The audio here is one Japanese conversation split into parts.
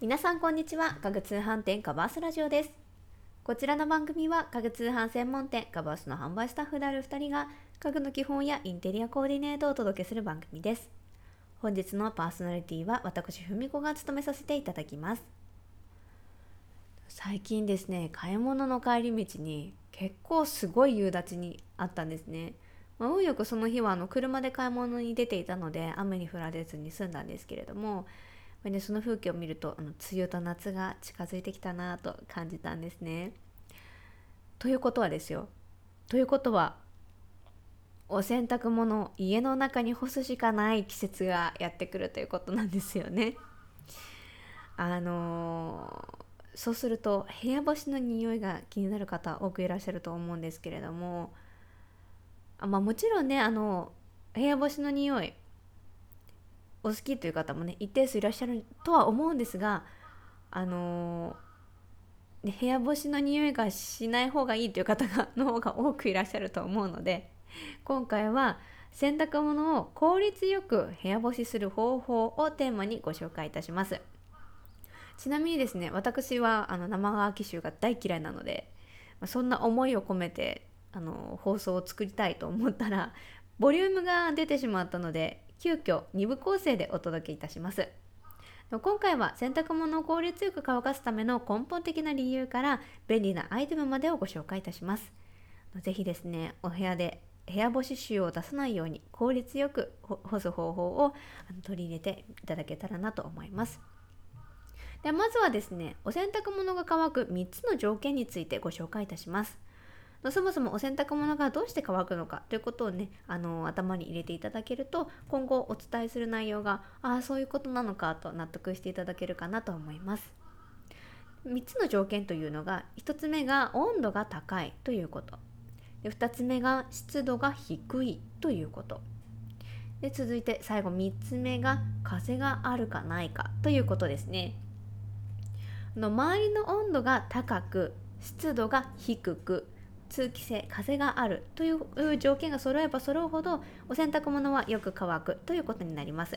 皆さんこんにちは。家具通販店カバースラジオです。こちらの番組は家具通販専門店カバースの販売スタッフである2人が家具の基本やインテリアコーディネートをお届けする番組です。本日のパーソナリティは私ふみこが務めさせていただきます。最近ですね買い物の帰り道に結構すごい夕立にあったんですね。まあ、運よくその日はあの車で買い物に出ていたので雨に降られずに済んだんですけれどもでその風景を見るとあの梅雨と夏が近づいてきたなと感じたんですね。ということはですよ。ということはお洗濯物を家の中に干すしかない季節がやってくるということなんですよね。あのー、そうすると部屋干しの匂いが気になる方多くいらっしゃると思うんですけれどもあ、まあ、もちろんねあの部屋干しの匂いお好きという方もね一定数いらっしゃるとは思うんですがあのー、部屋干しの匂いがしない方がいいという方がの方が多くいらっしゃると思うので今回は洗濯物を効率よく部屋干しする方法をテーマにご紹介いたします。ちなみにですね私はあの生乾き臭が大嫌いなのでそんな思いを込めてあの放送を作りたいと思ったらボリュームが出てしまったので急遽2部構成でお届けいたします。今回は洗濯物を効率よく乾かすための根本的な理由から便利なアイテムまでをご紹介いたします。是非ですねお部屋で部屋干し臭を出さないように効率よく干す方法を取り入れていただけたらなと思います。ではまずはですねお洗濯物が乾く3つの条件についてご紹介いたします。そもそもお洗濯物がどうして乾くのかということをねあの頭に入れていただけると今後お伝えする内容がああそういうことなのかと納得していただけるかなと思います。3つの条件というのが1つ目が温度が高いということ。で2つ目が湿度が低いということ。で続いて最後3つ目が風があるかないかということですね。の周りの温度が高く湿度が低く通気性風があるという条件が揃えば揃うほどお洗濯物はよく乾くということになります。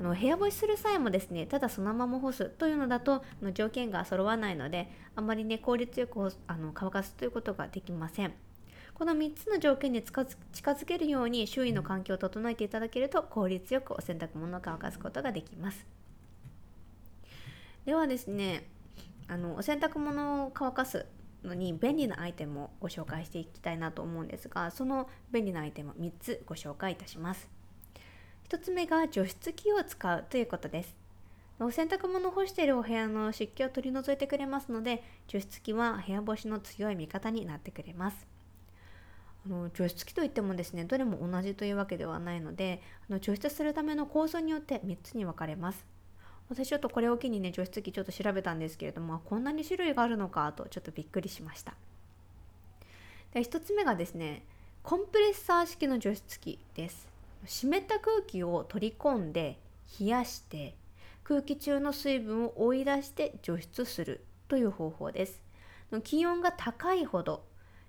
あの部屋干しする際もですねただそのまま干すというのだとの条件が揃わないのであまりね効率よくあの乾かすということができません。この3つの条件に近づけるように周囲の環境を整えていただけると効率よくお洗濯物を乾かすことができます。ではですねあのお洗濯物を乾かすのに便利なアイテムをご紹介していきたいなと思うんですがその便利なアイテム3つご紹介いたします。1つ目が除湿機を使うということです。お洗濯物を干しているお部屋の湿気を取り除いてくれますので除湿機は部屋干しの強い味方になってくれます。あの除湿機といってもですねどれも同じというわけではないのであの除湿するための構造によって3つに分かれます。私ちょっとこれを機にね除湿機ちょっと調べたんですけれどもこんなに種類があるのかとちょっとびっくりしました。で1つ目がですねコンプレッサー式の除湿機です。湿った空気を取り込んで冷やして空気中の水分を追い出して除湿するという方法です。気温が高いほど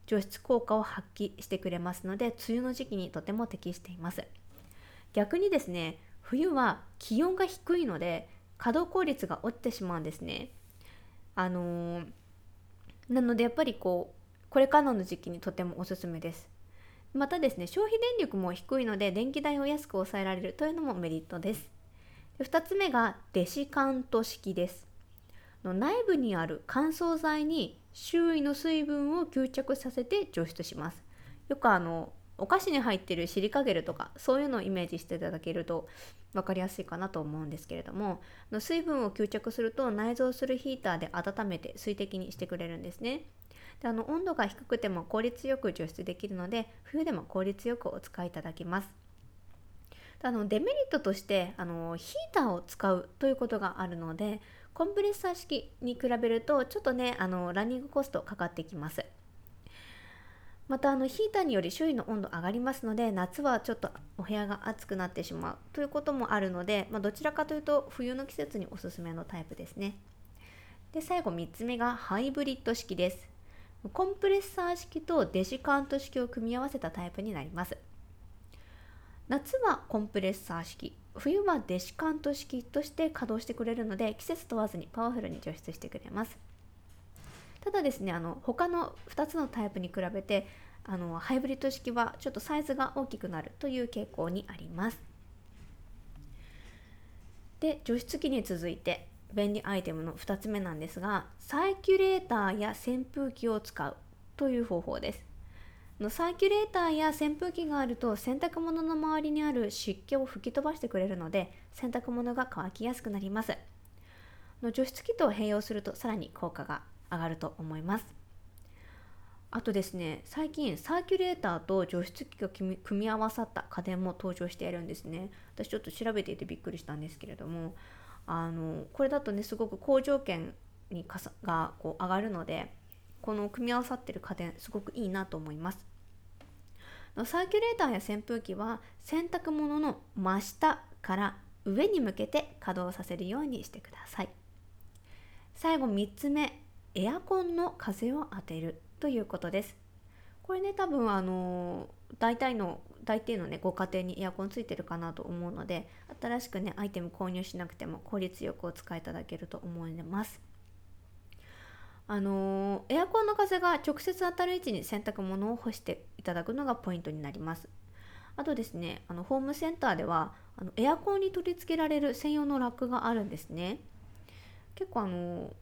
除湿効果を発揮してくれますので梅雨の時期にとても適しています。逆にですね冬は気温が低いので稼働効率が落ちてしまうんですね。あのー、なのでやっぱりこうこれからの時期にとてもおすすめです。またですね消費電力も低いので電気代を安く抑えられるというのもメリットです。2つ目がデシカント式です。の内部にある乾燥剤に周囲の水分を吸着させて除湿します。よくあのお菓子に入ってるシリカゲルとかそういうのをイメージしていただけると分かりやすいかなと思うんですけれども水分を吸着すると内蔵するヒーターで温めて水滴にしてくれるんですね。であの温度が低くても効率よく除湿できるので冬でも効率よくお使いいただけます。あのデメリットとしてあのヒーターを使うということがあるのでコンプレッサー式に比べるとちょっとねあのランニングコストかかってきます。またあのヒーターにより周囲の温度上がりますので夏はちょっとお部屋が暑くなってしまうということもあるので、まあ、どちらかというと冬の季節におすすめのタイプですね。で最後3つ目がハイブリッド式です。コンプレッサー式とデジカント式を組み合わせたタイプになります。夏はコンプレッサー式冬はデシカント式として稼働してくれるので季節問わずにパワフルに除湿してくれます。ただですねあの他の2つのタイプに比べてあのハイブリッド式はちょっとサイズが大きくなるという傾向にあります。で除湿機に続いて便利アイテムの2つ目なんですがサーキュレーターや扇風機を使うという方法です。のサーキュレーターや扇風機があると洗濯物の周りにある湿気を吹き飛ばしてくれるので洗濯物が乾きやすくなります。の除湿機と併用するとさらに効果が上がると思います。あとですね最近サーキュレーターと除湿機が組み合わさった家電も登場しているんですね。私ちょっと調べていてびっくりしたんですけれどもあのこれだとねすごく好条件にかさがこう上がるのでこの組み合わさってる家電すごくいいなと思います。サーキュレーターや扇風機は洗濯物の真下から上に向けて稼働させるようにしてください。最後3つ目。エアコンの風を当てるということです。これね多分あの大体の大抵のねご家庭にエアコンついてるかなと思うので新しくねアイテム購入しなくても効率よくお使いいただけると思います。あのエアコンの風が直接当たる位置に洗濯物を干していただくのがポイントになります。あとですねあのホームセンターではあのエアコンに取り付けられる専用のラックがあるんですね。結構あの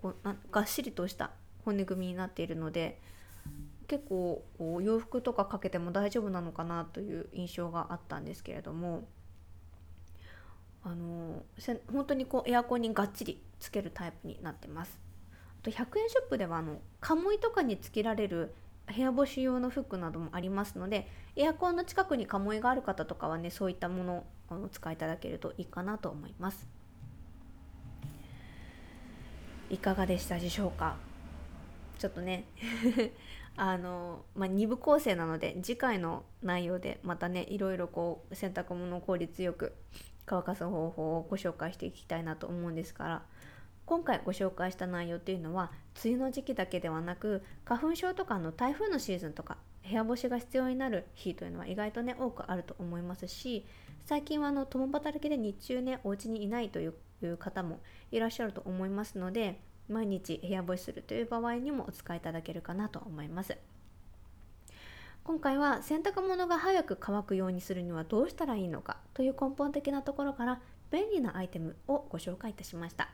こうながっしりとした骨組みになっているので結構洋服とかかけても大丈夫なのかなという印象があったんですけれどもあの本当にこうエアコンにがっちりつけるタイプになってます。あと100円ショップではあの鴨居とかにつけられる部屋干し用のフックなどもありますのでエアコンの近くに鴨居がある方とかはねそういったものをお使いいただけるといいかなと思います。いかがでしたでしょうか？ちょっとね あの、まあ、2部構成なので次回の内容でまたねいろいろこう洗濯物を効率よく乾かす方法をご紹介していきたいなと思うんですから今回ご紹介した内容っていうのは梅雨の時期だけではなく花粉症とかの台風のシーズンとか部屋干しが必要になる日というのは意外とね多くあると思いますし最近はあの共働きで日中ねお家にいないといういう方もいらっしゃると思いますので毎日部屋干しするという場合にもお使いいただけるかなと思います今回は洗濯物が早く乾くようにするにはどうしたらいいのかという根本的なところから便利なアイテムをご紹介いたしました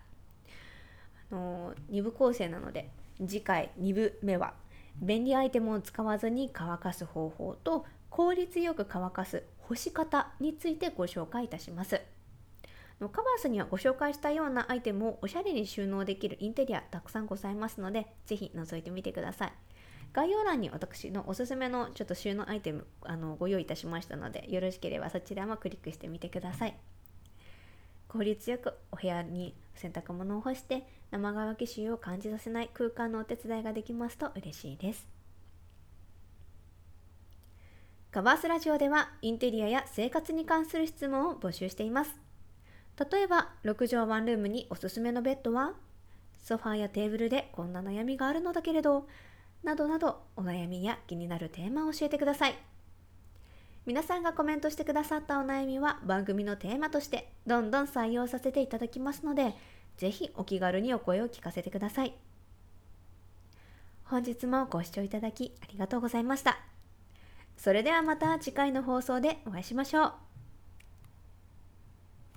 あの2部構成なので次回2部目は便利アイテムを使わずに乾かす方法と効率よく乾かす干し方についてご紹介いたします。カバースにはご紹介したようなアイテムをおしゃれに収納できるインテリアたくさんございますのでぜひ覗いてみてください。概要欄に私のおすすめのちょっと収納アイテムあのご用意いたしましたのでよろしければそちらもクリックしてみてください。効率よくお部屋に洗濯物を干して生乾き臭を感じさせない空間のお手伝いができますと嬉しいです。カバースラジオではインテリアや生活に関する質問を募集しています。例えば、6畳ワンルームにおすすめのベッドはソファーやテーブルでこんな悩みがあるのだけれど、などなどお悩みや気になるテーマを教えてください。皆さんがコメントしてくださったお悩みは番組のテーマとしてどんどん採用させていただきますので、ぜひお気軽にお声を聞かせてください。本日もご視聴いただきありがとうございました。それではまた次回の放送でお会いしましょう。